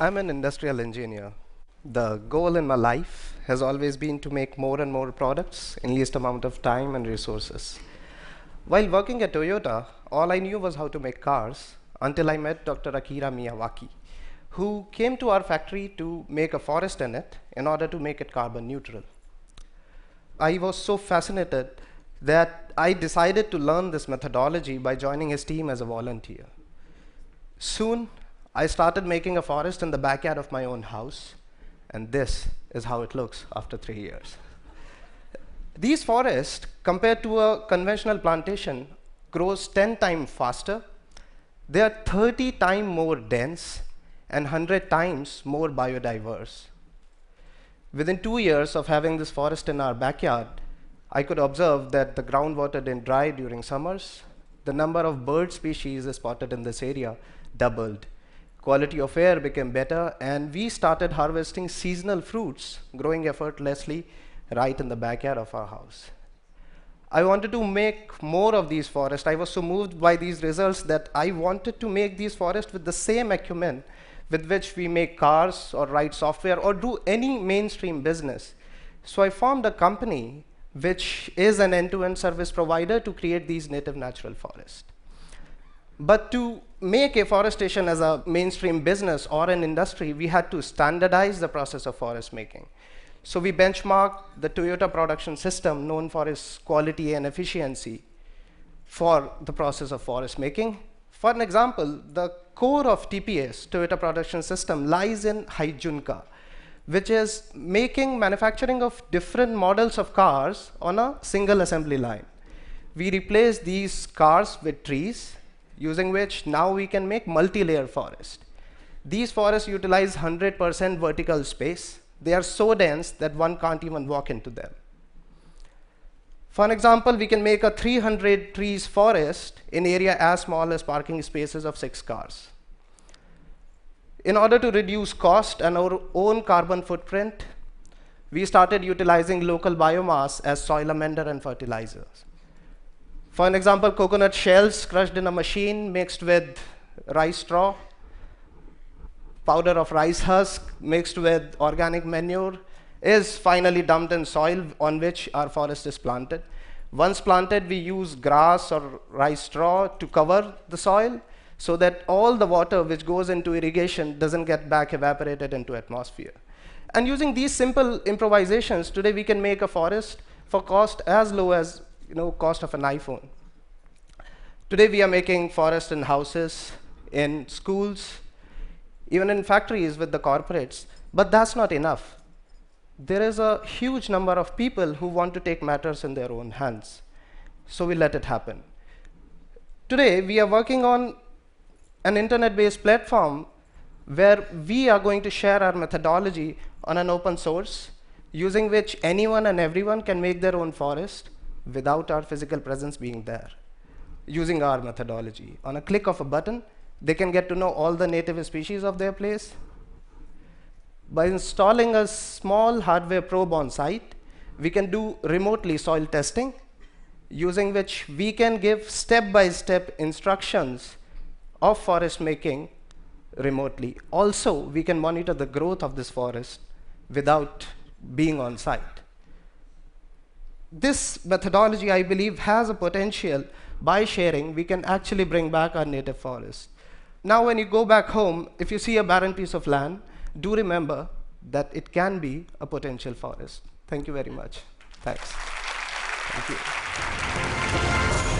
I'm an industrial engineer. The goal in my life has always been to make more and more products in least amount of time and resources. While working at Toyota, all I knew was how to make cars until I met Dr. Akira Miyawaki, who came to our factory to make a forest in it in order to make it carbon neutral. I was so fascinated that I decided to learn this methodology by joining his team as a volunteer. Soon, I started making a forest in the backyard of my own house, and this is how it looks after three years. These forests, compared to a conventional plantation, grows 10 times faster. They are 30 times more dense and 100 times more biodiverse. Within two years of having this forest in our backyard, I could observe that the groundwater didn't dry during summers. The number of bird species spotted in this area doubled. Quality of air became better, and we started harvesting seasonal fruits, growing effortlessly right in the backyard of our house. I wanted to make more of these forests. I was so moved by these results that I wanted to make these forests with the same acumen with which we make cars or write software or do any mainstream business. So I formed a company which is an end-to-end service provider to create these native natural forests. But to make afforestation as a mainstream business or an industry, we had to standardize the process of forest making. So we benchmarked the Toyota production system, known for its quality and efficiency, for the process of forest making. For an example, the core of TPS, Toyota production system, lies in Heijunka, which is making manufacturing of different models of cars on a single assembly line. We replace these cars with trees, using which now we can make multi-layer forest. These forests utilize 100% vertical space. They are so dense that one can't even walk into them. For an example, we can make a 300 trees forest in area as small as parking spaces of six cars. In order to reduce cost and our own carbon footprint, we started utilizing local biomass as soil amender and fertilizers. For an example, coconut shells crushed in a machine mixed with rice straw, powder of rice husk mixed with organic manure is finally dumped in soil on which our forest is planted. Once planted, we use grass or rice straw to cover the soil so that all the water which goes into irrigation doesn't get back evaporated into atmosphere. And using these simple improvisations, today we can make a forest for cost as low as you know, cost of an iPhone. Today we are making forests in houses, in schools, even in factories with the corporates, but that's not enough. There is a huge number of people who want to take matters in their own hands. So we let it happen. Today we are working on an internet-based platform where we are going to share our methodology on an open source using which anyone and everyone can make their own forest without our physical presence being there using our methodology. On a click of a button, they can get to know all the native species of their place. By installing a small hardware probe on site, we can do remotely soil testing, using which we can give step-by-step -step instructions of forest making remotely. Also, we can monitor the growth of this forest without being on site. This methodology, I believe, has a potential by sharing, we can actually bring back our native forest. Now, when you go back home, if you see a barren piece of land, do remember that it can be a potential forest. Thank you very much. Thanks. Thank you.